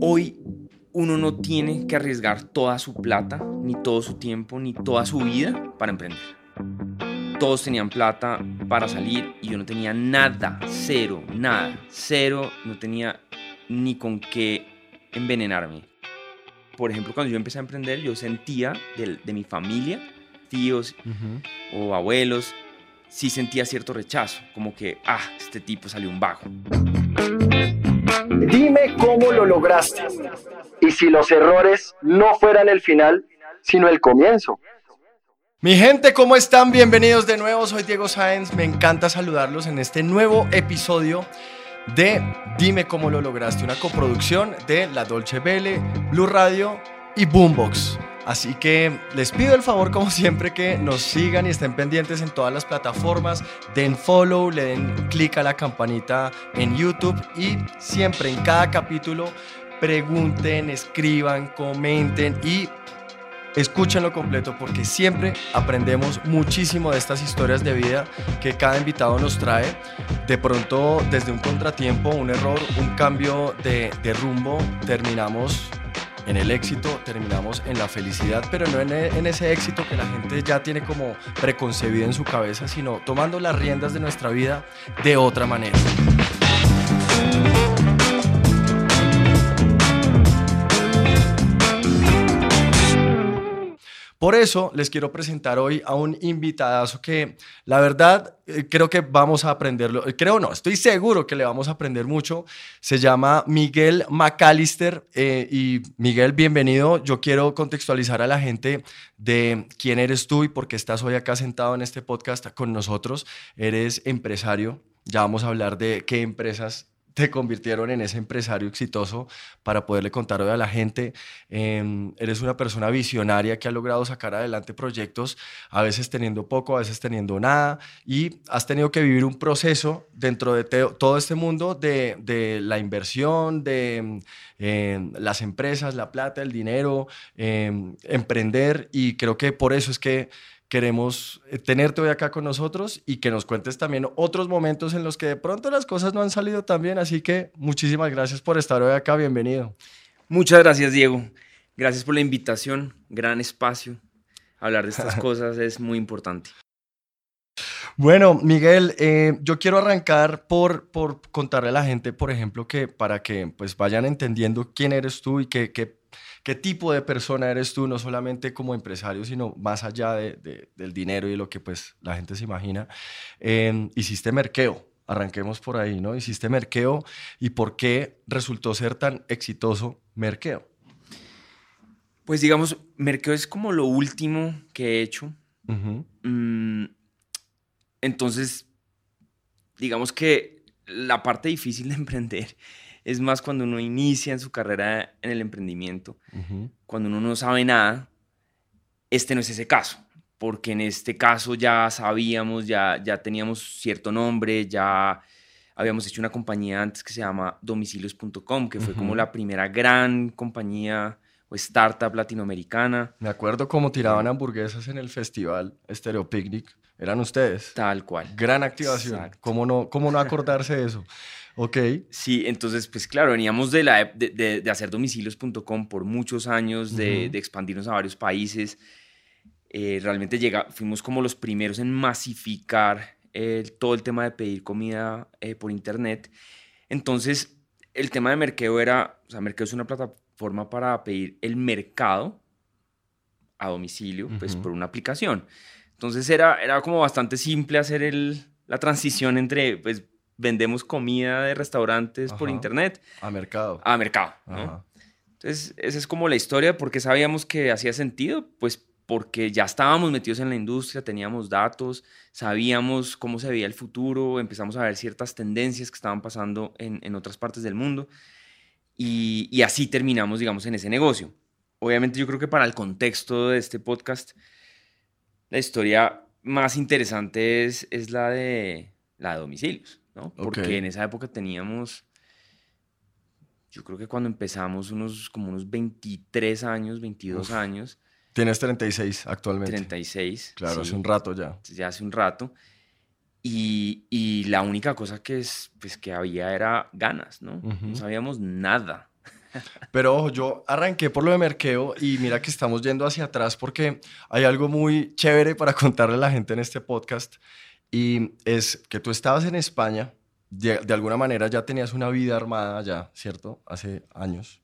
Hoy uno no tiene que arriesgar toda su plata, ni todo su tiempo, ni toda su vida para emprender. Todos tenían plata para salir y yo no tenía nada, cero, nada, cero, no tenía ni con qué envenenarme. Por ejemplo, cuando yo empecé a emprender, yo sentía de, de mi familia, tíos o abuelos, sí sentía cierto rechazo, como que, ah, este tipo salió un vago. Dime cómo lo lograste y si los errores no fueran el final, sino el comienzo. Mi gente, ¿cómo están? Bienvenidos de nuevo, soy Diego Sáenz, me encanta saludarlos en este nuevo episodio de Dime cómo lo lograste, una coproducción de La Dolce Vele, Blue Radio y Boombox. Así que les pido el favor, como siempre, que nos sigan y estén pendientes en todas las plataformas. Den follow, le den clic a la campanita en YouTube y siempre en cada capítulo pregunten, escriban, comenten y escúchenlo completo porque siempre aprendemos muchísimo de estas historias de vida que cada invitado nos trae. De pronto, desde un contratiempo, un error, un cambio de, de rumbo, terminamos en el éxito, terminamos en la felicidad, pero no en, en, ese éxito que la gente ya tiene como preconcebido en su cabeza, sino tomando las riendas de nuestra vida de otra manera. Por eso les quiero presentar hoy a un invitadazo que la verdad eh, creo que vamos a aprenderlo, eh, creo no, estoy seguro que le vamos a aprender mucho. Se llama Miguel McAllister eh, y Miguel, bienvenido. Yo quiero contextualizar a la gente de quién eres tú y por qué estás hoy acá sentado en este podcast con nosotros. Eres empresario, ya vamos a hablar de qué empresas te convirtieron en ese empresario exitoso para poderle contar hoy a la gente. Eh, eres una persona visionaria que ha logrado sacar adelante proyectos, a veces teniendo poco, a veces teniendo nada, y has tenido que vivir un proceso dentro de todo este mundo de, de la inversión, de eh, las empresas, la plata, el dinero, emprender, y creo que por eso es que queremos eh, tenerte hoy acá con nosotros y que nos cuentes también otros momentos en los que de pronto las cosas no han salido tan bien. Así que muchísimas gracias por estar hoy acá. Bienvenido. Muchas gracias, Diego. Gracias por la invitación. Gran espacio. Hablar de estas cosas es muy importante. Bueno, Miguel, eh, yo quiero arrancar por, por contarle a la gente, por ejemplo, que para que pues vayan entendiendo quién eres tú y qué, qué qué tipo de persona eres tú, no solamente como empresario, sino más allá de, del dinero y lo que pues la gente se imagina. Eh, hiciste merqueo, arranquemos por ahí, ¿no? Hiciste merqueo y por qué resultó ser tan exitoso merqueo. Pues digamos, merqueo es como lo último que he hecho. Mm, entonces, digamos que la parte difícil de emprender es más cuando uno inicia en su carrera en el emprendimiento, cuando uno no sabe nada, este no es ese caso, porque en este caso ya sabíamos, ya, ya teníamos cierto nombre, ya habíamos hecho una compañía antes que se llama domicilios.com, que fue como la primera gran compañía o startup latinoamericana. Me acuerdo cómo tiraban hamburguesas en el festival Stereo Picnic. Eran ustedes. Tal cual. Gran activación. ¿Cómo no, ¿Cómo no acordarse de eso? Ok. Sí, entonces, pues claro, veníamos de, la, de, de, hacer domicilios.com por muchos años, de, de, expandirnos a varios países. Eh, realmente llega, fuimos como los primeros en masificar todo el tema de pedir comida eh, por internet. Entonces, el tema de Merkeo era, o sea, Merkeo es una plataforma para pedir el mercado a domicilio, pues por una aplicación. Entonces era, era como bastante simple hacer el, la transición entre, pues, vendemos comida de restaurantes por internet. A mercado. A mercado, ¿no? Entonces, esa es como la historia, porque sabíamos que hacía sentido, pues porque ya estábamos metidos en la industria, teníamos datos, sabíamos cómo se veía el futuro, empezamos a ver ciertas tendencias que estaban pasando en, en otras partes del mundo. Y, y así terminamos, digamos, en ese negocio. Obviamente yo creo que para el contexto de este podcast, la historia más interesante es, es la, de, la de domicilios, ¿no? Porque en esa época teníamos, yo creo que cuando empezamos unos como unos 23 años, 22 Uf. años, Tienes 36 actualmente. 36. Claro, sí, hace un rato ya. ya hace un rato. Y, y la única cosa que, es, pues, que había era ganas, ¿no? No sabíamos nada. Pero ojo, yo arranqué por lo de Merkeo y mira que estamos yendo hacia atrás porque hay algo muy chévere para contarle a la gente en este podcast y es que tú estabas en España, de, alguna manera ya tenías una vida armada ya, ¿cierto? Hace años.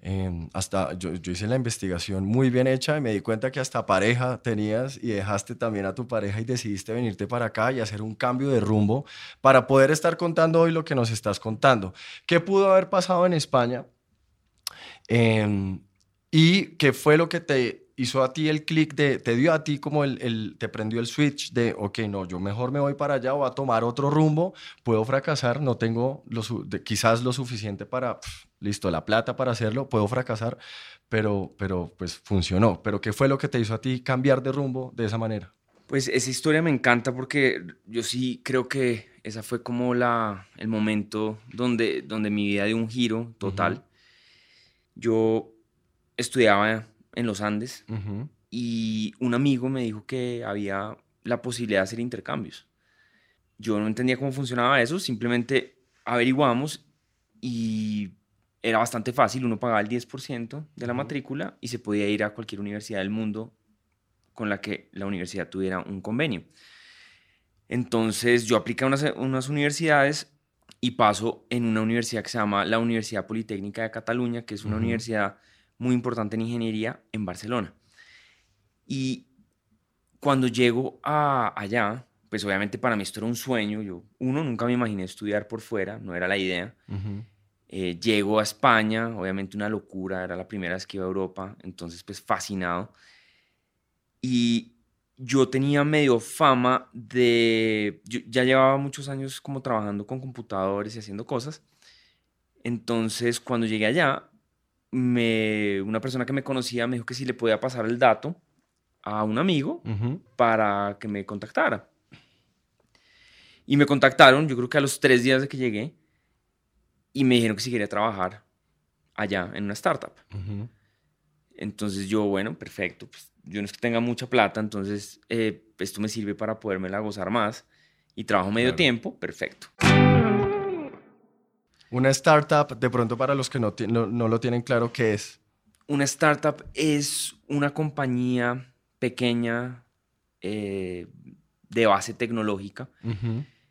Eh, hasta yo, yo hice la investigación muy bien hecha y me di cuenta que hasta pareja tenías y dejaste también a tu pareja y decidiste venirte para acá y hacer un cambio de rumbo para poder estar contando hoy lo que nos estás contando. ¿Qué pudo haber pasado en España? Eh, ¿Y qué fue lo que te hizo a ti el clic de, te dio a ti como el, el- te prendió el switch de, ok, no, yo mejor me voy para allá o a tomar otro rumbo, puedo fracasar, no tengo lo de- quizás lo suficiente para, listo, la plata para hacerlo, puedo fracasar, pero, pero pues funcionó. Pero ¿qué fue lo que te hizo a ti cambiar de rumbo de esa manera? Pues esa historia me encanta porque yo sí creo que esa fue como la, el momento donde, donde mi vida dio un giro total. Yo estudiaba en los Andes y un amigo me dijo que había la posibilidad de hacer intercambios. Yo no entendía cómo funcionaba eso, simplemente averiguamos y era bastante fácil, uno pagaba el 10% de la matrícula y se podía ir a cualquier universidad del mundo con la que la universidad tuviera un convenio. Entonces yo apliqué a unas, unas universidades y paso en una universidad que se llama la Universidad Politécnica de Cataluña, que es una universidad muy importante en ingeniería en Barcelona. Y cuando llego a allá, pues obviamente para mí esto era un sueño. Yo, uno, nunca me imaginé estudiar por fuera, no era la idea. ujú. Eh, llego a España, obviamente una locura, era la primera vez que iba a Europa, entonces pues fascinado. Y yo tenía medio fama de, yo ya llevaba muchos años como trabajando con computadores y haciendo cosas. Entonces cuando llegué allá, me, una persona que me conocía me dijo que si le podía pasar el dato a un amigo para que me contactara. Y me contactaron, yo creo que a los tres días de que llegué, y me dijeron que si quería trabajar allá en una startup. Entonces yo, bueno, perfecto, pues yo no es que tenga mucha plata, entonces eh, esto me sirve para podérmela gozar más y trabajo medio Claro. tiempo, perfecto. Una startup, de pronto para los que no, no, no lo tienen claro, ¿qué es? Una startup es una compañía pequeña eh, de base tecnológica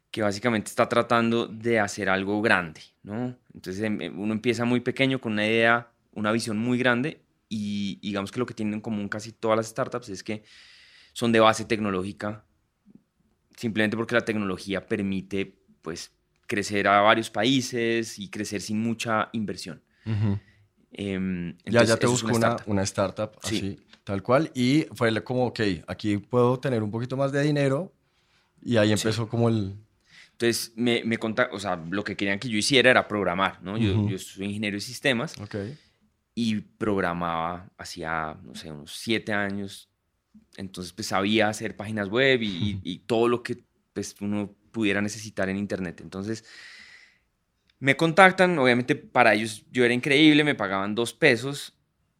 que básicamente está tratando de hacer algo grande, ¿no? Entonces em, em, uno empieza muy pequeño con una idea, una visión muy grande y digamos que lo que tienen en común casi todas las startups es que son de base tecnológica, simplemente porque la tecnología permite pues crecer a varios países y crecer sin mucha inversión. Ujú. Em, Ya, entonces, ya te eso es busco una, startup. una startup Sí. así, tal cual. Y fue como, ok, aquí puedo tener un poquito más de dinero. Y ahí empezó como el... Entonces me, me conta- o sea, lo que querían que yo hiciera era programar, ¿no? Yo, Ujú. yo soy ingeniero de sistemas Ok. y programaba hacía, no sé, unos siete años. Entonces, pues sabía hacer páginas web y, y- y todo lo que pues, uno pudiera necesitar en Internet. Entonces, me contactan, obviamente para ellos yo era increíble, me pagaban dos pesos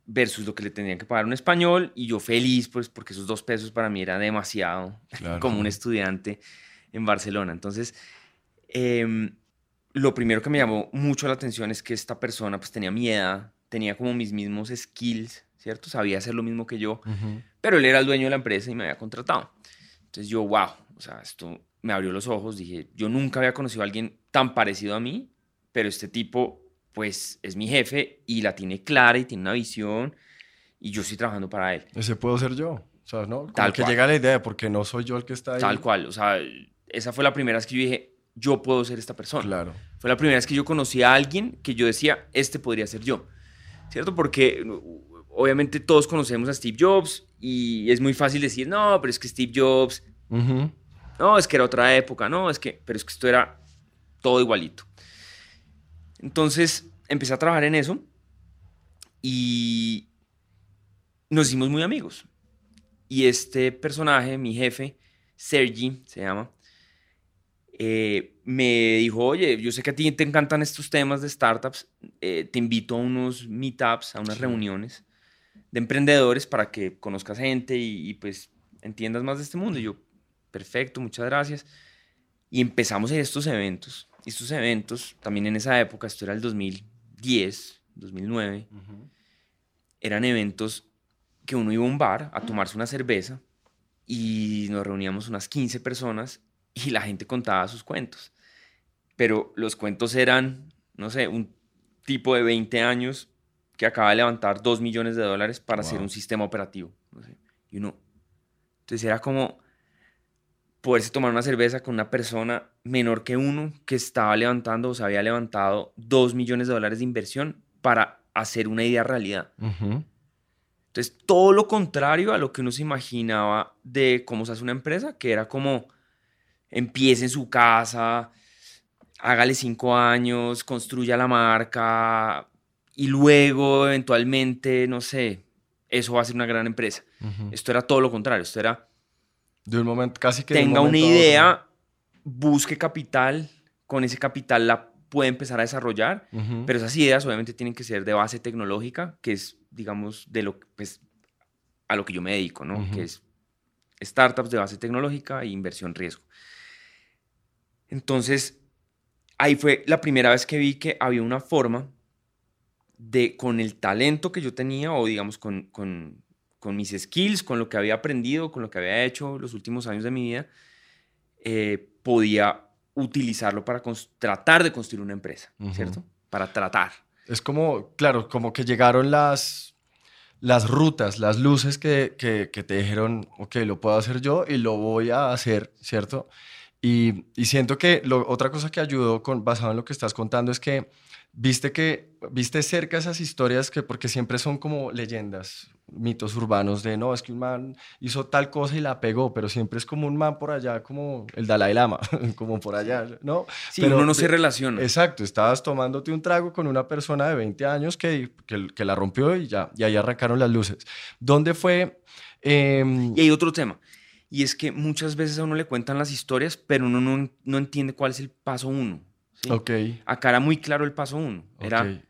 versus lo que le tenían que pagar un español y yo feliz, pues porque esos dos pesos para mí era demasiado Claro. como un estudiante en Barcelona. Entonces, em, lo primero que me llamó mucho la atención es que esta persona pues tenía mi edad, tenía como mis mismos skills, ¿cierto? Sabía hacer lo mismo que yo, Ujú. pero él era el dueño de la empresa y me había contratado. Entonces yo, wow, o sea, esto me abrió los ojos, dije, yo nunca había conocido a alguien tan parecido a mí, pero este tipo pues es mi jefe y la tiene clara y tiene una visión y yo estoy trabajando para él. Ese puedo ser yo. O sea, ¿no? Como Tal que cual. llega la idea, porque no soy yo el que está ahí. Tal cual, o sea, esa fue la primera vez que yo dije, yo puedo ser esta persona. Claro. Fue la primera vez que yo conocí a alguien que yo decía, este podría ser yo. ¿Cierto? Porque uh, obviamente todos conocemos a Steve Jobs y es muy fácil decir, no, pero es que Steve Jobs, Ujú. No, es que era otra época, no, es que, pero es que esto era todo igualito. Entonces, empecé a trabajar en eso y nos hicimos muy amigos. Y este personaje, mi jefe, Sergi, se llama, eh, me dijo, oye, yo sé que a ti te encantan estos temas de startups, eh, te invito a unos meetups, a unas reuniones de emprendedores para que conozcas gente y, pues entiendas más de este mundo. Y yo, perfecto, muchas gracias. Y empezamos en estos eventos. Y estos eventos, también en esa época, esto era el 2010, 2009, eran eventos que uno iba a un bar a tomarse una cerveza y nos reuníamos unas 15 personas y la gente contaba sus cuentos. Pero los cuentos eran, no sé, un tipo de 20 años que acaba de levantar 2 millones de dólares para hacer un sistema operativo. Y uno, entonces era como poderse tomar una cerveza con una persona menor que uno que estaba levantando o se había levantado 2 millones de dólares de inversión para hacer una idea realidad. Entonces, todo lo contrario a lo que uno se imaginaba de cómo se hace una empresa, que era como empiece en su casa, hágale cinco años, construya la marca y luego eventualmente, no sé, eso va a ser una gran empresa. Esto era todo lo contrario, esto era... De un momento casi que... Tenga una idea, busque capital, con ese capital la puede empezar a desarrollar, pero esas ideas obviamente tienen que ser de base tecnológica, que es, digamos, de lo pues, a lo que yo me dedico, ¿no? Que es startups de base tecnológica e inversión riesgo. Entonces, ahí fue la primera vez que vi que había una forma de, con el talento que yo tenía, o digamos, con, con, con mis skills, con lo que había aprendido, con lo que había hecho los últimos años de mi vida, eh, podía utilizarlo para tratar de construir una empresa, ¿cierto? Para tratar. Es como, claro, como que llegaron las, las rutas, las luces que, que, que, te dijeron, ok, lo puedo hacer yo y lo voy a hacer, ¿cierto? Y, siento que lo, otra cosa que ayudó con, basado en lo que estás contando es que viste que viste cerca esas historias que porque siempre son como leyendas, mitos urbanos de no, es que un man hizo tal cosa y la pegó, pero siempre es como un man por allá, como el Dalai Lama, como por allá, ¿no? Sí, pero uno no se relaciona. Exacto, estabas tomándote un trago con una persona de 20 años que, que, la rompió y ya, y ahí arrancaron las luces. ¿Dónde fue? Em, y hay otro tema. Y es que muchas veces a uno le cuentan las historias, pero uno no, no entiende cuál es el paso uno. ¿Sí? Ok. Acá era muy claro el paso uno. Era,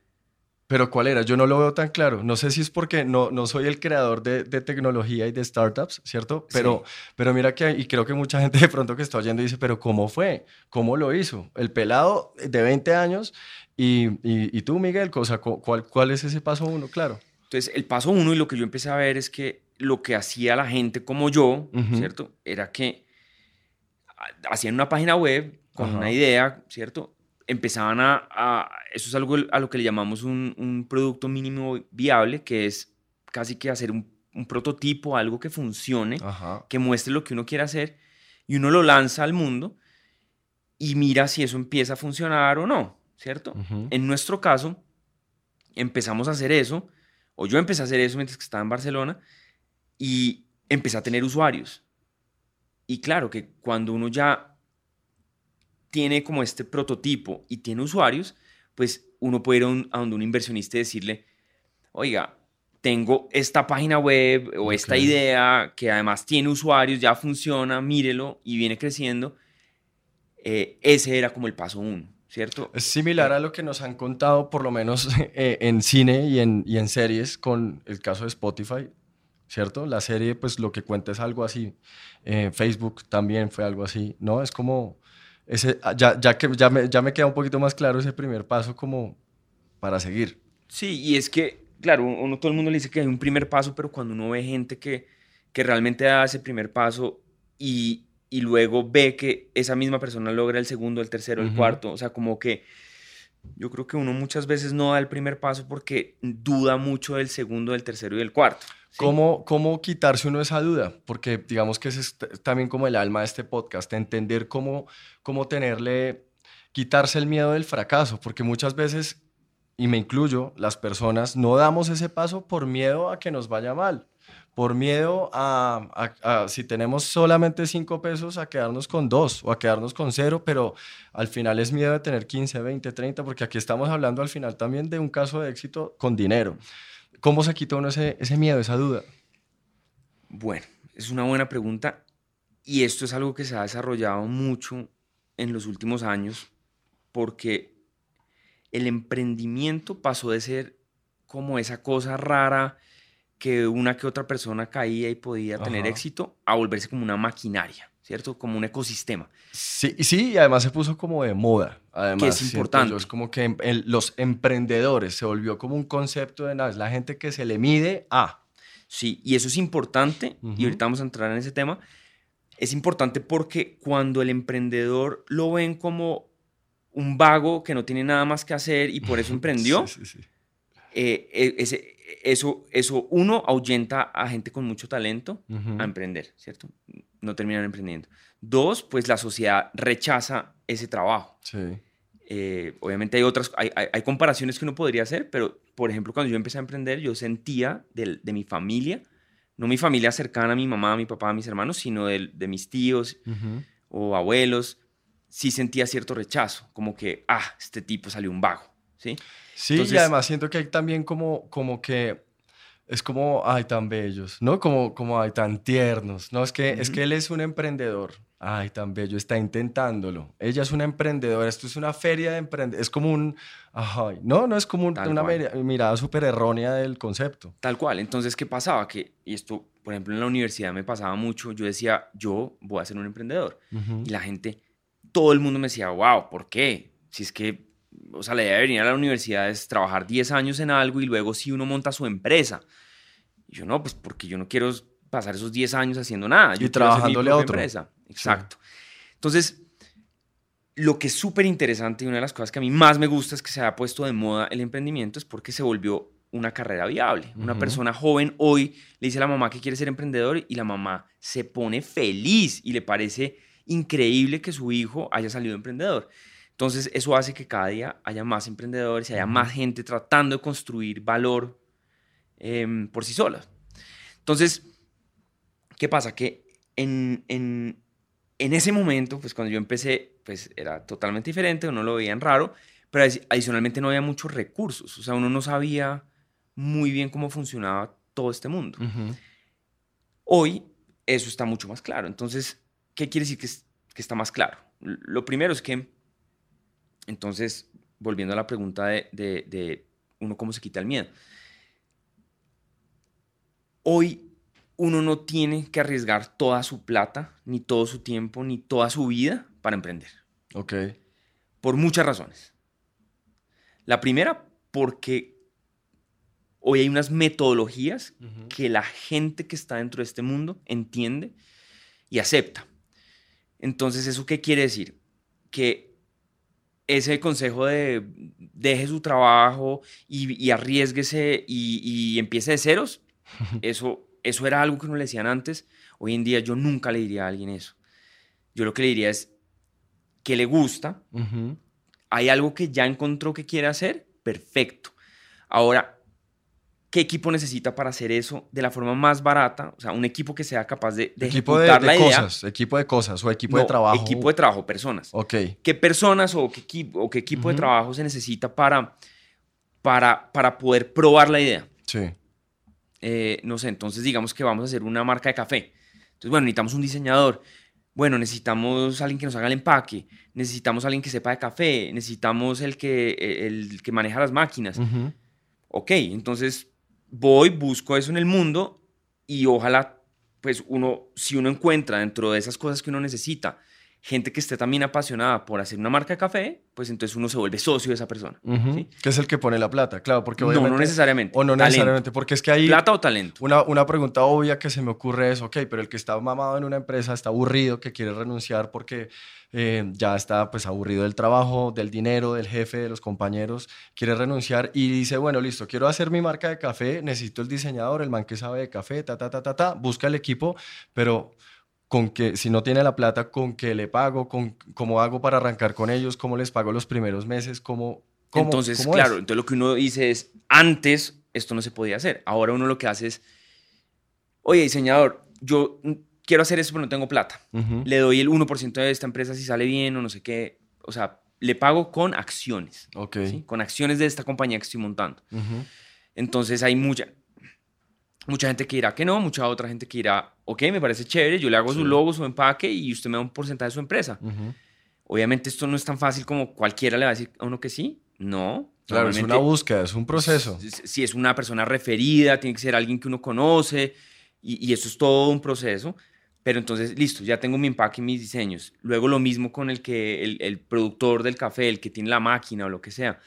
Pero ¿cuál era? Yo no lo veo tan claro. No sé si es porque no, no soy el creador de, de tecnología y de startups, ¿cierto? Pero, pero mira que, y creo que mucha gente de pronto que está oyendo dice, pero ¿cómo fue? ¿Cómo lo hizo? El pelado de 20 años y, y, y tú, Miguel, o sea, ¿cuál, ¿cuál es ese paso uno? Claro. Entonces, el paso uno y lo que yo empecé a ver es que lo que hacía la gente como yo, ¿cierto? Era que hacían una página web con una idea, ¿cierto? Empezaban a, Eso es algo a lo que le llamamos un, producto mínimo viable, que es casi que hacer un, prototipo, algo que funcione, que muestre lo que uno quiere hacer, y uno lo lanza al mundo y mira si eso empieza a funcionar o no, ¿cierto? En nuestro caso, empezamos a hacer eso, o yo empecé a hacer eso mientras que estaba en Barcelona, y empecé a tener usuarios. Y claro que cuando uno ya tiene como este prototipo y tiene usuarios, pues uno puede ir a, donde un inversionista y decirle, oiga, tengo esta página web o esta idea que además tiene usuarios, ya funciona, mírelo y viene creciendo. Eh, ese era como el paso uno, ¿cierto? Es similar a lo que nos han contado, por lo menos eh, en cine y en, y en series, con el caso de Spotify. ¿cierto? La serie, pues lo que cuenta es algo así. Eh, Facebook también fue algo así, ¿no? Es como, ese, ah, ya, ya que ya me, ya me queda un poquito más claro ese primer paso como para seguir. Sí, y es que, claro, uno, todo el mundo le dice que hay un primer paso, pero cuando uno ve gente que, que realmente da ese primer paso y, y luego ve que esa misma persona logra el segundo, el tercero, el cuarto, o sea, como que yo creo que uno muchas veces no da el primer paso porque duda mucho del segundo, del tercero y del cuarto. ¿Cómo, ¿Cómo quitarse uno esa duda? Porque digamos que es también como el alma de este podcast, entender cómo, cómo tenerle, quitarse el miedo del fracaso, porque muchas veces, y me incluyo, las personas no damos ese paso por miedo a que nos vaya mal, por miedo a, si tenemos solamente cinco pesos, a quedarnos con dos o a quedarnos con cero, pero al final es miedo de tener 15, 20, 30, porque aquí estamos hablando al final también de un caso de éxito con dinero. ¿Cómo se quita uno ese, ese miedo, esa duda? Bueno, es una buena pregunta. Y esto es algo que se ha desarrollado mucho en los últimos años porque el emprendimiento pasó de ser como esa cosa rara que una que otra persona caía y podía tener éxito a volverse como una maquinaria, ¿cierto? Como un ecosistema. Sí, sí, y además se puso como de moda. Además, que es importante. Es como que los emprendedores se volvió como un concepto de nada, es la gente que se le mide a. Sí, y eso es importante, y ahorita vamos a entrar en ese tema. Es importante porque cuando el emprendedor lo ven como un vago que no tiene nada más que hacer y por eso emprendió, sí, sí, sí. Eh, e, ese, eso, eso, uno, ahuyenta a gente con mucho talento a emprender, ¿cierto? No terminan emprendiendo. Dos, pues la sociedad rechaza ese trabajo. Sí. Eh, obviamente hay otras, hay, hay, comparaciones que uno podría hacer, pero por ejemplo, cuando yo empecé a emprender, yo sentía de, de mi familia, no mi familia cercana a mi mamá, a mi papá, a mis hermanos, sino de, de mis tíos o abuelos, sí sentía cierto rechazo, como que, ah, este tipo salió un vago, ¿sí? Sí, y además siento que hay también como, como que es como, ay, tan bellos, ¿no? Como, como, ay, tan tiernos, ¿no? Es que, es que él es un emprendedor, ay, tan bello, está intentándolo. Ella es una emprendedora, esto es una feria de emprendedores, es como un, ay, no, no es como una mirada súper errónea del concepto. Tal cual, entonces, ¿qué pasaba? Que, y esto, por ejemplo, en la universidad me pasaba mucho, yo decía, yo voy a ser un emprendedor. Y la gente, todo el mundo me decía, wow, ¿por qué? Si es que o sea, la idea de venir a la universidad es trabajar 10 años en algo y luego si uno monta su empresa. Y yo no, pues porque yo no quiero pasar esos 10 años haciendo nada. Yo y trabajándole a otra empresa. Exacto. Entonces, lo que es súper interesante y una de las cosas que a mí más me gusta es que se ha puesto de moda el emprendimiento es porque se volvió una carrera viable. Una persona joven hoy le dice a la mamá que quiere ser emprendedor y la mamá se pone feliz y le parece increíble que su hijo haya salido emprendedor. Entonces, eso hace que cada día haya más emprendedores y haya más gente tratando de construir valor em, por sí sola. Entonces, ¿qué pasa? Que en, en, en, ese momento, pues cuando yo empecé, pues era totalmente diferente, uno lo veía raro, pero adicionalmente no había muchos recursos, o sea, uno no sabía muy bien cómo funcionaba todo este mundo. Hoy eso está mucho más claro. Entonces, ¿qué quiere decir que, que está más claro? Lo primero es que entonces, volviendo a la pregunta de, uno cómo se quita el miedo. Hoy uno no tiene que arriesgar toda su plata, ni todo su tiempo, ni toda su vida para emprender. Ok. Por muchas razones. La primera, porque hoy hay unas metodologías que la gente que está dentro de este mundo entiende y acepta. Entonces, ¿eso qué quiere decir? Que ese consejo de deje su trabajo y, y arriesguese y, empiece de ceros, eso, eso era algo que no le decían antes. Hoy en día yo nunca le diría a alguien eso. Yo lo que le diría es que le gusta, hay algo que ya encontró que quiere hacer, perfecto. Ahora, ¿Qué equipo necesita para hacer eso de la forma más barata? O sea, un equipo que sea capaz de, de equipo de, de cosas, Equipo de cosas o equipo de trabajo. Equipo de trabajo, personas. Ok. ¿Qué personas o qué equipo, o qué equipo de trabajo se necesita para, para, para poder probar la idea? Sí. Eh, no sé, entonces digamos que vamos a hacer una marca de café. Entonces, bueno, necesitamos un diseñador. Bueno, necesitamos alguien que nos haga el empaque. Necesitamos alguien que sepa de café. Necesitamos el que, el que maneja las máquinas. Ok, entonces voy, busco eso en el mundo y ojalá, pues uno, si uno encuentra dentro de esas cosas que uno necesita, gente que esté también apasionada por hacer una marca de café, pues entonces uno se vuelve socio de esa persona. Que es el que pone la plata, claro, porque obviamente... No, no necesariamente. O no necesariamente, porque es que hay... ¿Plata o talento? Una, una pregunta obvia que se me ocurre es, ok, pero el que está mamado en una empresa está aburrido, que quiere renunciar porque eh, ya está pues aburrido del trabajo, del dinero, del jefe, de los compañeros, quiere renunciar y dice, bueno, listo, quiero hacer mi marca de café, necesito el diseñador, el man que sabe de café, ta, ta, ta, ta, ta, busca el equipo, pero con que si no tiene la plata, con qué le pago, con cómo hago para arrancar con ellos, cómo les pago los primeros meses, cómo... cómo entonces, claro, entonces lo que uno dice es, antes esto no se podía hacer, ahora uno lo que hace es, oye, diseñador, yo quiero hacer eso, pero no tengo plata. Le doy el 1% de esta empresa si sale bien o no sé qué. O sea, le pago con acciones. Ok. ¿sí? Con acciones de esta compañía que estoy montando. Entonces hay mucha, mucha gente que dirá que no, mucha otra gente que dirá, ok, me parece chévere, yo le hago su logo, su empaque y usted me da un porcentaje de su empresa. Obviamente esto no es tan fácil como cualquiera le va a decir a uno que sí. No. Claro, es una búsqueda, es un proceso. si- Si es una persona referida, tiene que ser alguien que uno conoce y, y eso es todo un proceso. Pero entonces, listo, ya tengo mi empaque y mis diseños. Luego lo mismo con el que el, el productor del café, el que tiene la máquina o lo que sea.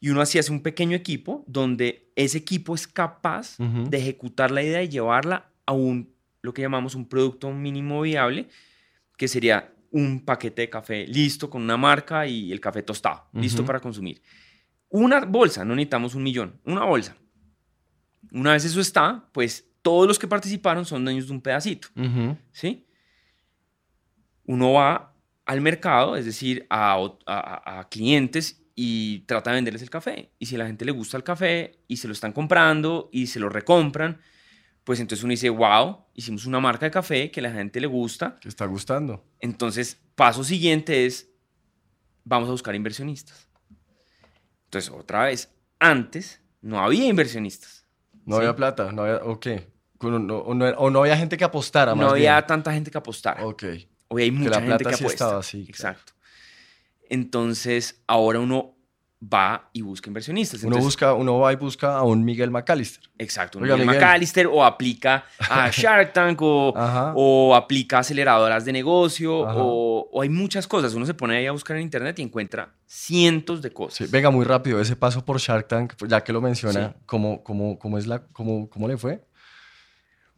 Y uno así hace un pequeño equipo donde ese equipo es capaz Ujú. de ejecutar la idea y llevarla a un, lo que llamamos un producto mínimo viable, que sería un paquete de café listo con una marca y el café tostado, listo Ujú. para consumir. Una bolsa, no necesitamos un millón, una bolsa. Una vez eso está, pues todos los que participaron son dueños de un pedacito, Ujú. ¿sí? Uno va al mercado, es decir, a- a- a clientes y trata de venderles el café. Y si a la gente le gusta el café y se lo están comprando y se lo recompran, pues entonces uno dice, wow, hicimos una marca de café que a la gente le gusta. ¿Te está gustando? Entonces, paso siguiente es, vamos a buscar inversionistas. Entonces, otra vez, antes no había inversionistas. No Sí. había plata, no había, ok. O no, o no era- o no había gente que apostara, más No había bien. tanta gente que apostara. Ok. Hoy hay mucha la gente plata que sí apuesta. estaba así, claro. Entonces, ahora uno va y busca inversionistas. Uno, busca, uno va y busca a un Miguel McAllister. Exacto. Un Oiga, Miguel Miguel. McAllister o aplica a Shark Tank o, o aplica aceleradoras de negocio o, o hay muchas cosas. Uno se pone ahí a buscar en internet y encuentra cientos de Sí, cosas. venga, muy rápido, ese paso por Shark Tank, pues, ya que lo menciona, Sí. ¿cómo, cómo, cómo es la, cómo, ¿cómo le fue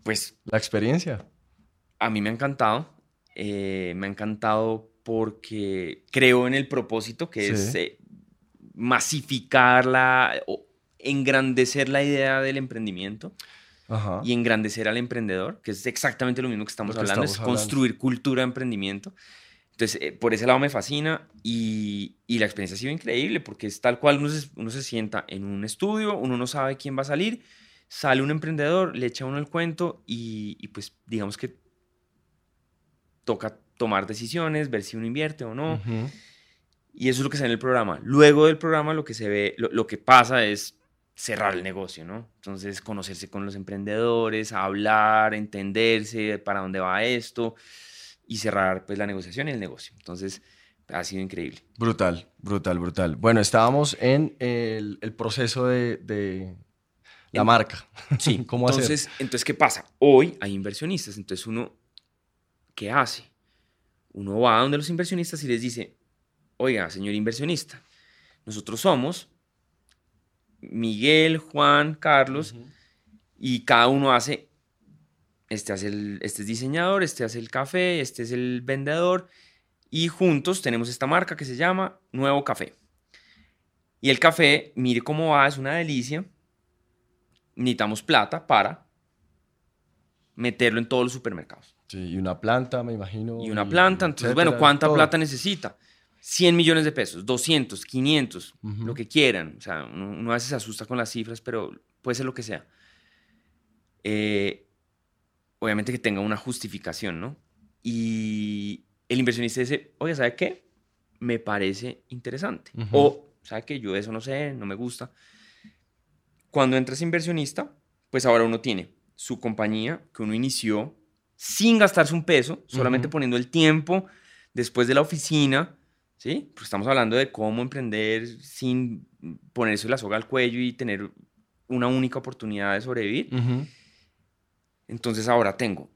Pues la experiencia? a mí me ha encantado. eh, me ha encantado porque creo en el propósito que es Sí. eh, masificar la, o engrandecer la idea del emprendimiento Ajá. y engrandecer al emprendedor, que es exactamente lo mismo que estamos que hablando, estamos es hablando. construir cultura de emprendimiento. Entonces, eh, por ese lado me fascina y, y la experiencia ha sido increíble porque es tal cual uno se, uno se sienta en un estudio, uno no sabe quién va a salir, sale un emprendedor, le echa uno el cuento y, y pues digamos que toca tomar decisiones, ver si uno invierte o no. Ujú. Y eso es lo que se ve en el programa. Luego del programa lo que se ve, lo, lo que pasa es cerrar el negocio, ¿no? Entonces, conocerse con los emprendedores, hablar, entenderse para dónde va esto y cerrar pues la negociación y el negocio. Entonces, ha sido increíble. Brutal, brutal, brutal. Bueno, estábamos en el, el proceso de, de la En- marca. Sí, ¿Cómo hacer? entonces, entonces, ¿qué pasa? Hoy hay inversionistas, entonces uno, ¿qué hace? Uno va donde los inversionistas y les dice, oiga, señor inversionista, nosotros somos Miguel, Juan, Carlos, y cada uno hace, este, hace el, este es diseñador, este hace el café, este es el vendedor, y juntos tenemos esta marca que se llama Nuevo Café. Y el café, mire cómo va, es una delicia. Necesitamos plata para meterlo en todos los supermercados. Sí, y una planta, me imagino. Y una planta, entonces, bueno, ¿cuánta todo. plata necesita? 100 millones de pesos, 200, 500, Ujú. lo que quieran. O sea, uno, uno a veces se asusta con las cifras, pero puede ser lo que sea. Eh, obviamente que tenga una justificación, ¿no? Y el inversionista dice, oye, ¿sabe qué? Me parece interesante. Ujú. O, ¿sabe qué? Yo eso no sé, no me gusta. Cuando entras inversionista, pues ahora uno tiene su compañía que uno inició sin gastarse un peso, solamente Ujú. poniendo el tiempo después de la oficina, ¿sí? Porque estamos hablando de cómo emprender sin ponerse la soga al cuello y tener una única oportunidad de sobrevivir. Ujú. Entonces ahora tengo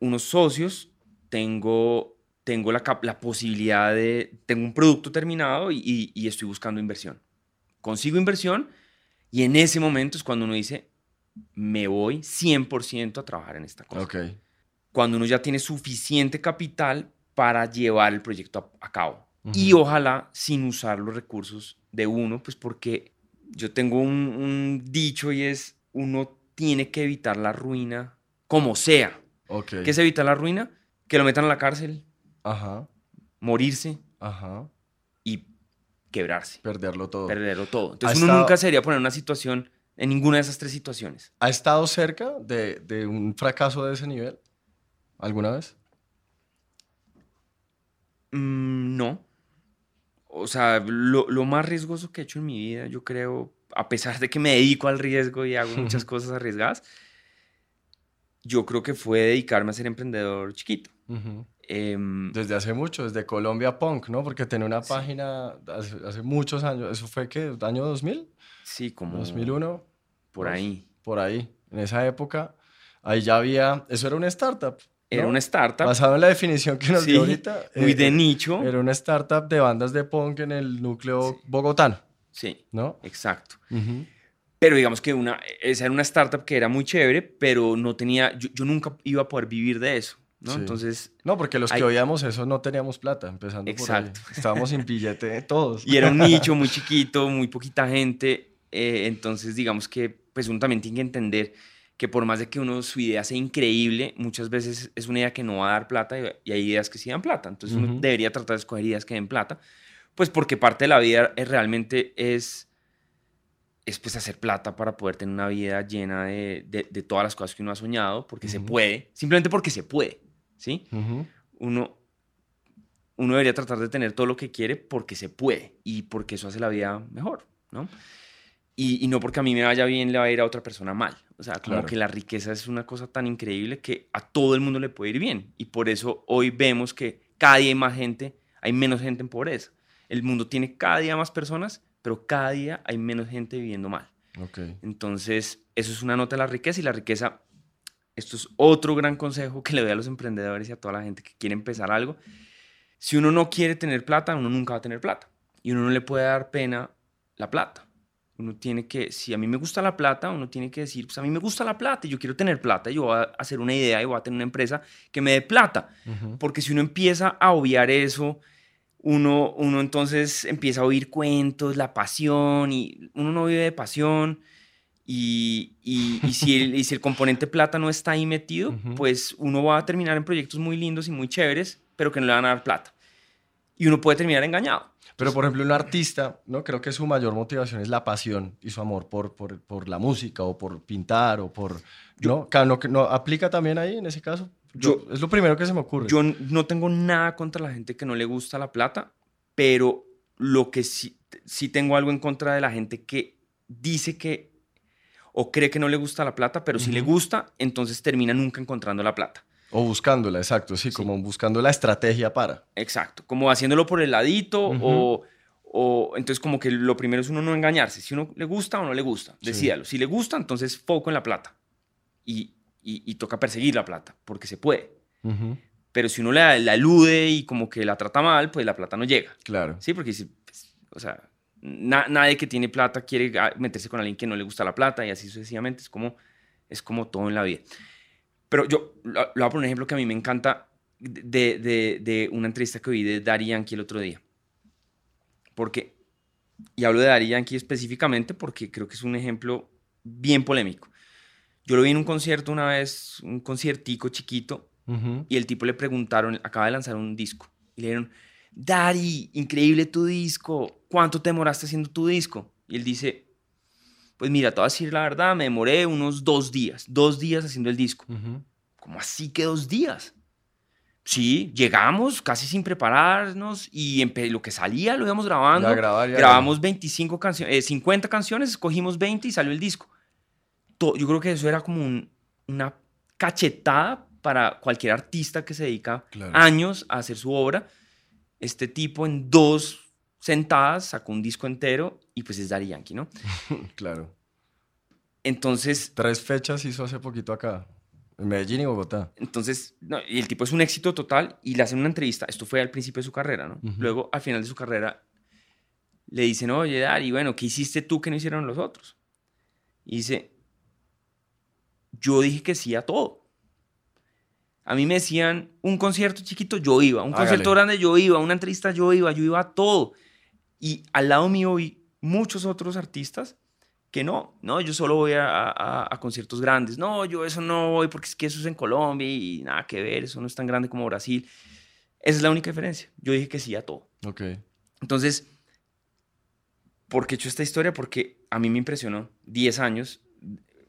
unos socios, tengo, tengo la, la posibilidad de, tengo un producto terminado y, y- y estoy buscando inversión. Consigo inversión y en ese momento es cuando uno dice, me voy 100% a trabajar en esta cosa. Ok. Cuando uno ya tiene suficiente capital para llevar el proyecto a, a cabo. Ujú. Y ojalá sin usar los recursos de uno, pues porque yo tengo un, un dicho y es, uno tiene que evitar la ruina como sea. Ok. ¿Qué es evitar la ruina? Que lo metan a la cárcel, Ajá. morirse Ajá. y quebrarse, Perderlo todo. perderlo todo. Entonces uno estado- nunca se debería poner una situación en ninguna de esas tres situaciones. ¿Ha estado cerca de, de un fracaso de ese nivel? ¿Alguna vez? Mm, no. O sea, lo, lo, más riesgoso que he hecho en mi vida, yo creo, a pesar de que me dedico al riesgo y hago muchas cosas arriesgadas, yo creo que fue dedicarme a ser emprendedor chiquito. Em, desde hace mucho, desde Colombia Punk, ¿no? Porque tenía una página hace, muchos años. ¿Eso fue qué? ¿Año 2000? Sí, como... 2001. Por ahí. Por ahí. En esa época, ahí ya había... Eso era una startup. Era una startup. Basado en la definición que nos dio ahorita. Muy de eh, nicho. Era una startup de bandas de punk en el núcleo bogotano. Sí. ¿No? Exacto. Pero digamos que una, esa era una startup que era muy chévere, pero no tenía, yo, nunca iba a poder vivir de eso. ¿no? Entonces. No, porque los que oíamos eso no teníamos plata, empezando Exacto. por ahí. Estábamos sin billete todos. Y era un nicho muy chiquito, muy poquita gente. Eh, entonces, digamos que pues uno también tiene que entender que por más de que uno su idea sea increíble, muchas veces es una idea que no va a dar plata y, hay ideas que sí dan plata. Entonces uno debería tratar de escoger ideas que den plata, pues porque parte de la vida es, realmente es, es pues hacer plata para poder tener una vida llena de, de, todas las cosas que uno ha soñado, porque se puede, simplemente porque se puede, ¿sí? Uno uno debería tratar de tener todo lo que quiere porque se puede y porque eso hace la vida mejor, ¿no? Y, no porque a mí me vaya bien le va a ir a otra persona mal. O sea, como que la riqueza es una cosa tan increíble que a todo el mundo le puede ir bien. Y por eso hoy vemos que cada día hay más gente, hay menos gente en pobreza. El mundo tiene cada día más personas, pero cada día hay menos gente viviendo mal. Okay. Entonces, eso es una nota de la riqueza y la riqueza, esto es otro gran consejo que le doy a los emprendedores y a toda la gente que quiere empezar algo. Si uno no quiere tener plata, uno nunca va a tener plata. Y uno no le puede dar pena la plata. Uno tiene que, si a mí me gusta la plata, uno tiene que decir, pues a mí me gusta la plata y yo quiero tener plata, yo voy a hacer una idea y voy a tener una empresa que me dé plata. Porque si uno empieza a obviar eso, uno, uno entonces empieza a oír cuentos, la pasión, y uno no vive de pasión. Y, y, si, el, y si, el, componente plata no está ahí metido, pues uno va a terminar en proyectos muy lindos y muy chéveres, pero que no le van a dar plata. Y uno puede terminar engañado. Pero, por ejemplo, un artista, ¿no? Creo que su mayor motivación es la pasión y su amor por, por, por la música o por pintar o por... ¿no? ¿no? ¿No aplica también ahí en ese caso? Yo, es lo primero que se me ocurre. Yo no tengo nada contra la gente que no le gusta la plata, pero lo que sí, sí tengo algo en contra de la gente que dice que o cree que no le gusta la plata, pero si le gusta, entonces termina nunca encontrando la plata. O buscándola, exacto, sí, como buscando la estrategia para. Exacto, como haciéndolo por el ladito o, o, entonces como que lo primero es uno no engañarse, si uno le gusta o no le gusta, decídalo. Si le gusta, entonces foco en la plata y, y, toca perseguir la plata, porque se puede. Pero si uno la, la, elude y como que la trata mal, pues la plata no llega. Claro. Sí, porque si, pues, o sea, nadie que tiene plata quiere meterse con alguien que no le gusta la plata y así sucesivamente, es como, es como todo en la vida. Pero yo lo, voy a poner un ejemplo que a mí me encanta de, de, de una entrevista que oí de Daddy Yankee el otro día. Porque, y hablo de Daddy Yankee específicamente porque creo que es un ejemplo bien polémico. Yo lo vi en un concierto una vez, un conciertico chiquito, y el tipo le preguntaron, acaba de lanzar un disco, y le dijeron, Daddy, increíble tu disco, ¿cuánto te demoraste haciendo tu disco? Y él dice, pues mira, te voy a decir la verdad, me demoré unos dos días, dos días haciendo el disco. ¿Cómo así que dos días? Sí, llegamos casi sin prepararnos y lo que salía lo íbamos grabando. Grabamos 25 canciones, 50 canciones, escogimos 20 y salió el disco. yo creo que eso era como una cachetada para cualquier artista que se dedica años a hacer su obra. Este tipo en dos sentadas, sacó un disco entero y pues es Daddy Yankee, ¿no? claro. Entonces... Tres fechas hizo hace poquito acá, en Medellín y Bogotá. Entonces, no, y el tipo es un éxito total y le hacen una entrevista, esto fue al principio de su carrera, ¿no? Luego, al final de su carrera, le dicen, oye, Daddy, bueno, ¿qué hiciste tú que no hicieron los otros? Y dice, yo dije que sí a todo. A mí me decían, un concierto chiquito, yo iba, un concierto grande, yo iba, una entrevista, yo iba, yo iba a todo. Y al lado mío vi muchos otros artistas que no, no, yo solo voy a, conciertos grandes. No, yo eso no voy porque es que eso es en Colombia y nada que ver, eso no es tan grande como Brasil. Esa es la única diferencia. Yo dije que sí a todo. Ok. Entonces, ¿Por qué he hecho esta historia? Porque a mí me impresionó. 10 años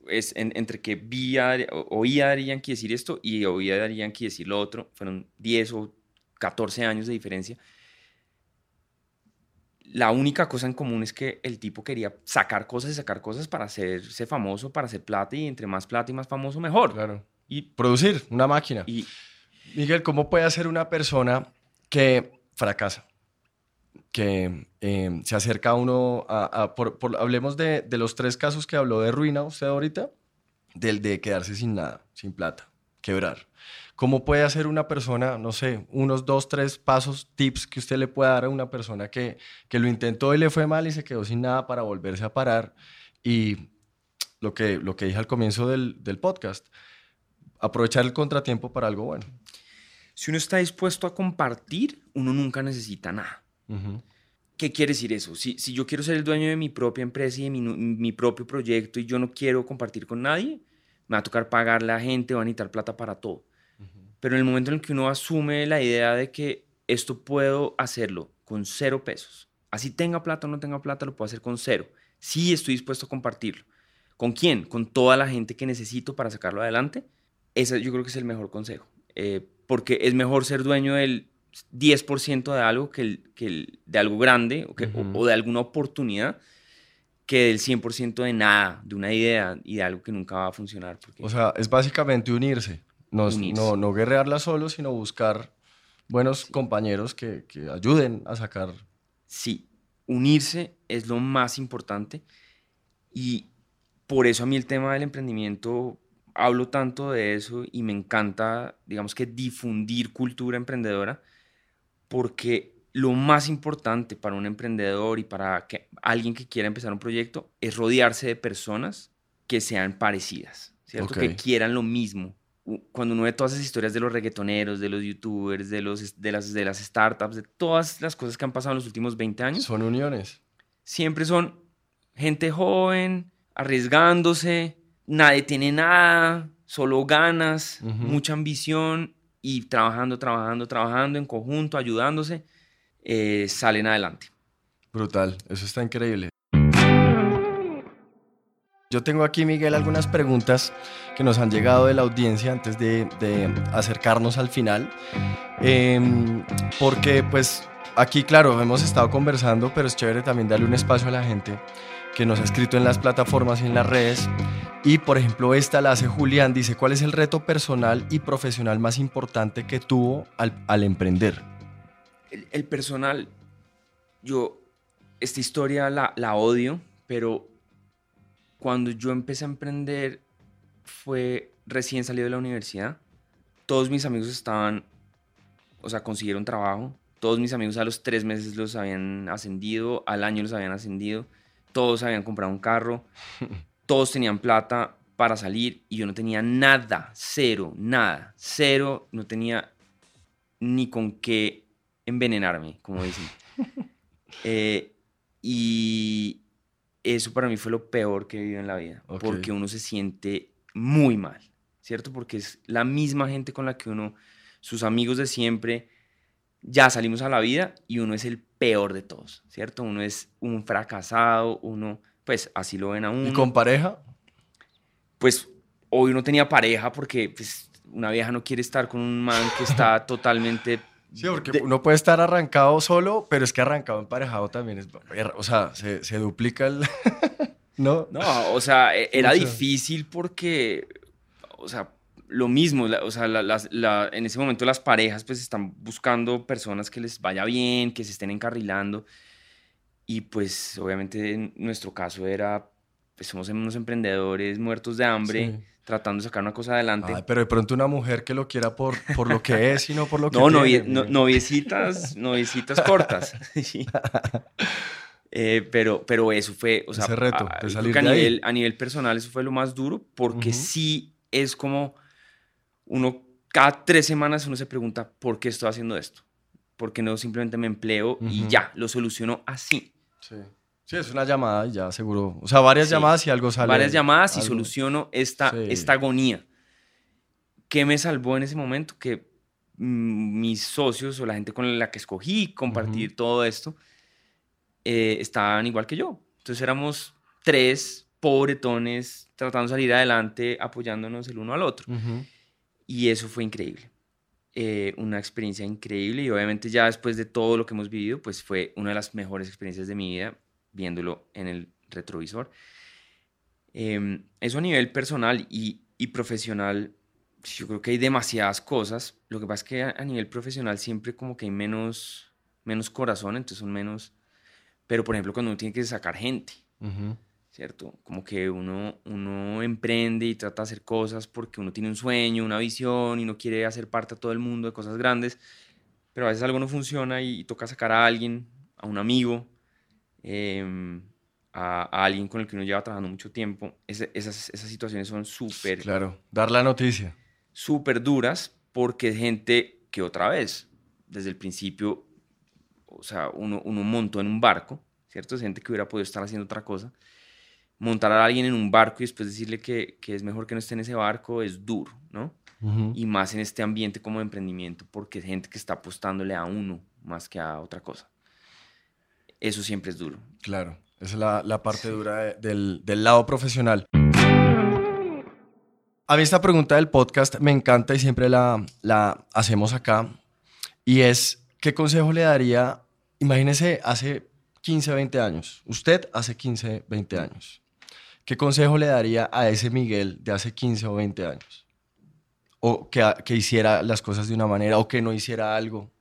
es entre que vi a, oí a Daddy Yankee decir esto y oí a Daddy Yankee decir lo otro. Fueron 10 o 14 años de diferencia. La única cosa en común es que el tipo quería sacar cosas y sacar cosas para hacerse famoso, para hacer plata y entre más plata y más famoso, mejor. Claro. Y producir una máquina. Y, Miguel, ¿cómo puede ser una persona que fracasa? Que eh, se acerca a uno a... hablemos de, de, los tres casos que habló de ruina usted ahorita, del de quedarse sin nada, sin plata, quebrar. ¿Cómo puede hacer una persona, no sé, unos dos, tres pasos, tips que usted le pueda dar a una persona que, que lo intentó y le fue mal y se quedó sin nada para volverse a parar? Y lo que, lo que dije al comienzo del, del podcast, aprovechar el contratiempo para algo bueno. Si uno está dispuesto a compartir, uno nunca necesita nada. ¿Qué quiere decir eso? Si, si, yo quiero ser el dueño de mi propia empresa y de mi, mi, propio proyecto y yo no quiero compartir con nadie, me va a tocar pagarle a la gente, va a necesitar plata para todo. Pero en el momento en el que uno asume la idea de que esto puedo hacerlo con cero pesos, así tenga plata o no tenga plata, lo puedo hacer con cero. Sí estoy dispuesto a compartirlo. ¿Con quién? Con toda la gente que necesito para sacarlo adelante. Ese yo creo que es el mejor consejo. Eh, porque es mejor ser dueño del 10% de algo que, el, que de algo grande o, que, o, de alguna oportunidad que del 100% de nada, de una idea y de algo que nunca va a funcionar. O sea, es básicamente unirse. No, no, no, guerrearla solo, sino buscar buenos compañeros que, que, ayuden a sacar. Sí, unirse es lo más importante y por eso a mí el tema del emprendimiento hablo tanto de eso y me encanta, digamos que difundir cultura emprendedora porque lo más importante para un emprendedor y para que alguien que quiera empezar un proyecto es rodearse de personas que sean parecidas, ¿cierto? Que quieran lo mismo, cuando uno ve todas esas historias de los reggaetoneros, de los youtubers, de, los, de, las, de las startups, de todas las cosas que han pasado en los últimos 20 años. Son uniones. Siempre son gente joven, arriesgándose, nadie tiene nada, solo ganas, mucha ambición y trabajando, trabajando, trabajando en conjunto, ayudándose, eh, salen adelante. Brutal, eso está increíble. Yo tengo aquí, Miguel, algunas preguntas que nos han llegado de la audiencia antes de, acercarnos al final. Em, porque pues aquí, claro, hemos estado conversando, pero es chévere también darle un espacio a la gente que nos ha escrito en las plataformas y en las redes. Y por ejemplo, esta la hace Julián, dice, ¿cuál es el reto personal y profesional más importante que tuvo al, emprender? El, personal, yo, esta historia la, la odio, pero cuando yo empecé a emprender fue recién salido de la universidad. Todos mis amigos estaban, o sea, consiguieron trabajo. Todos mis amigos a los tres meses los habían ascendido, al año los habían ascendido. Todos habían comprado un carro. Todos tenían plata para salir y yo no tenía nada, cero, nada, cero. No tenía ni con qué envenenarme, como dicen. Eh, y, eso para mí fue lo peor que he vivido en la vida, porque uno se siente muy mal, ¿cierto? Porque es la misma gente con la que uno, sus amigos de siempre, ya salimos a la vida y uno es el peor de todos, ¿cierto? Uno es un fracasado, uno, pues así lo ven a uno. ¿Y con pareja? Pues hoy uno tenía pareja porque pues, una vieja no quiere estar con un man que está totalmente Sí, porque uno puede estar arrancado solo, pero es que arrancado emparejado también es. O sea, se, se duplica el. ¿No? No, o sea, e, era difícil porque. O sea, lo mismo, o sea, la, en ese momento las parejas pues están buscando personas que les vaya bien, que se estén encarrilando. Y pues obviamente en nuestro caso era, pues somos unos emprendedores muertos de hambre tratando de sacar una cosa adelante. pero de pronto una mujer que lo quiera por, por lo que es y no por lo que no, tiene. No, noviecitas, noviecitas cortas. sí. Eh, pero, pero eso fue, o sea, Ese reto a, a, nivel, a nivel personal eso fue lo más duro porque sí es como uno, cada tres semanas uno se pregunta, ¿por qué estoy haciendo esto? ¿Por qué no simplemente me empleo y ya, lo soluciono así? Sí. Sí, es una llamada y ya seguro. O sea, varias llamadas y algo sale. Varias llamadas y soluciono esta, esta agonía. ¿Qué me salvó en ese momento? Que mm, mis socios o la gente con la que escogí compartir todo esto eh, estaban igual que yo. Entonces éramos tres pobretones tratando de salir adelante, apoyándonos el uno al otro. Y eso fue increíble. Eh, una experiencia increíble y obviamente ya después de todo lo que hemos vivido, pues fue una de las mejores experiencias de mi vida viéndolo en el retrovisor. Em, eso a nivel personal y, y, profesional, yo creo que hay demasiadas cosas. Lo que pasa es que a, nivel profesional siempre como que hay menos, menos corazón, entonces son menos... Pero por ejemplo cuando uno tiene que sacar gente, ¿cierto? Como que uno, uno emprende y trata de hacer cosas porque uno tiene un sueño, una visión y no quiere hacer parte a todo el mundo de cosas grandes, pero a veces algo no funciona y, toca sacar a alguien, a un amigo, em, a, alguien con el que uno lleva trabajando mucho tiempo. esas, esas situaciones son súper... Claro, dar la noticia. Súper duras porque gente que otra vez, desde el principio, o sea, uno, uno montó en un barco, ¿cierto? Es gente que hubiera podido estar haciendo otra cosa montar a alguien en un barco y después decirle que, que es mejor que no esté en ese barco es duro, ¿no? Y más en este ambiente como de emprendimiento, porque es gente que está apostándole a uno más que a otra cosa. Eso siempre es duro. Claro, esa es la, la parte dura del, del lado profesional. A mí esta pregunta del podcast me encanta y siempre la, la hacemos acá. Y es, ¿qué consejo le daría? Imagínese hace 15, 20 años. Usted hace 15, 20 años. ¿Qué consejo le daría a ese Miguel de hace 15 o 20 años? O que, que hiciera las cosas de una manera o que no hiciera algo.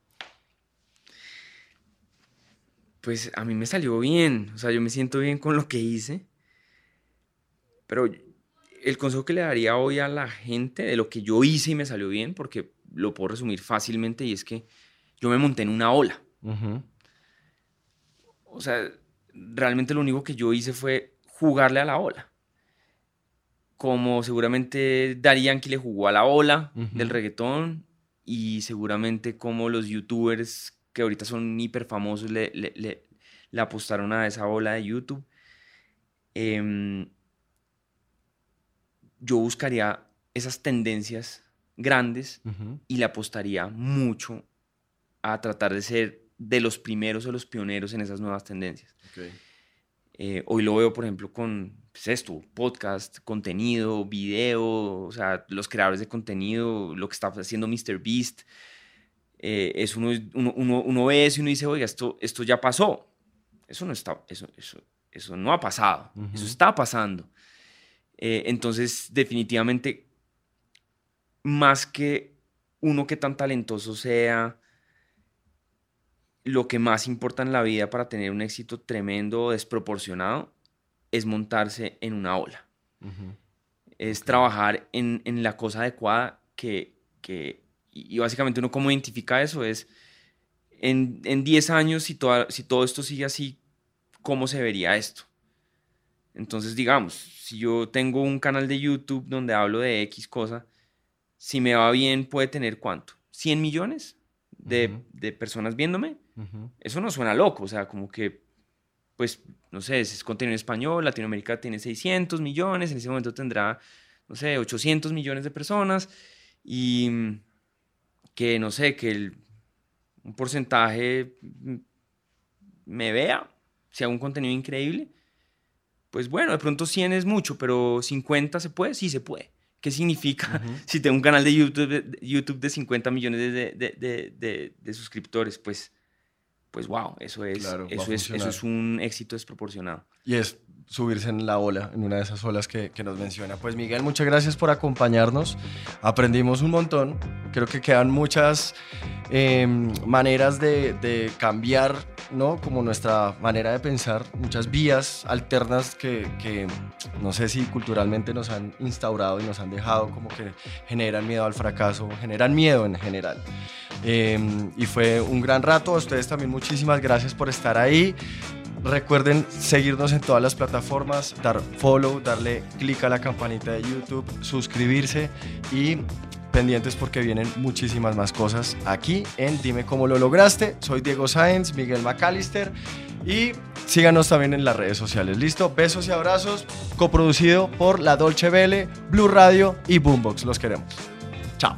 Pues a mí me salió bien, o sea, yo me siento bien con lo que hice, pero el consejo que le daría hoy a la gente de lo que yo hice y me salió bien, porque lo puedo resumir fácilmente, y es que yo me monté en una ola. O sea, realmente lo único que yo hice fue jugarle a la ola. Como seguramente Daddy Yankee le jugó a la ola del reggaetón y seguramente como los youtubers que ahorita son hiper famosos le, le, apostaron a esa ola de YouTube. Em, yo buscaría esas tendencias grandes y le apostaría mucho a tratar de ser de los primeros o los pioneros en esas nuevas tendencias. Eh, hoy lo veo, por ejemplo, con pues, esto, podcast, contenido, video, o sea, los creadores de contenido, lo que está haciendo MrBeast. Eh, es uno, uno, uno, ve eso y uno dice, oiga, esto, esto ya pasó. Eso no, está, eso, eso, eso no ha pasado, eso está pasando. Eh, entonces, definitivamente, más que uno que tan talentoso sea, lo que más importa en la vida para tener un éxito tremendo o desproporcionado es montarse en una ola. Es trabajar en, la cosa adecuada que, y básicamente uno cómo identifica eso es, en, 10 años, si, si todo esto sigue así, ¿cómo se vería esto? Entonces, digamos, si yo tengo un canal de YouTube donde hablo de X cosa, si me va bien, puede tener cuánto? ¿100 millones de, de personas viéndome? Eso no suena loco, o sea, como que, pues, no sé, es contenido en español, Latinoamérica tiene 600 millones, en ese momento tendrá, no sé, 800 millones de personas y que, no sé, que un porcentaje me vea, si hago un contenido increíble, pues bueno, de pronto 100 es mucho, pero 50 se puede, sí se puede. ¿Qué significa si tengo un canal de YouTube de, YouTube de 50 millones de, de suscriptores? Pues pues wow, eso es, eso, es eso es un éxito desproporcionado. Y es subirse en la ola, en una de esas olas que, que, nos menciona. Pues Miguel, muchas gracias por acompañarnos. Aprendimos un montón. Creo que quedan muchas em, maneras de, de, cambiar, ¿no? Como nuestra manera de pensar, muchas vías alternas que, que, no sé si culturalmente nos han instaurado y nos han dejado como que generan miedo al fracaso, generan miedo en general. Em, y fue un gran rato. A ustedes también muchísimas gracias por estar ahí. Recuerden seguirnos en todas las plataformas, dar follow, darle clic a la campanita de YouTube, suscribirse y pendientes porque vienen muchísimas más cosas aquí en Dime cómo lo lograste. Soy Diego Sáenz, Miguel McAllister y síganos también en las redes sociales. Listo, besos y abrazos, coproducido por La Dolce Vele, Blue Radio y Boombox. Los queremos. Chao.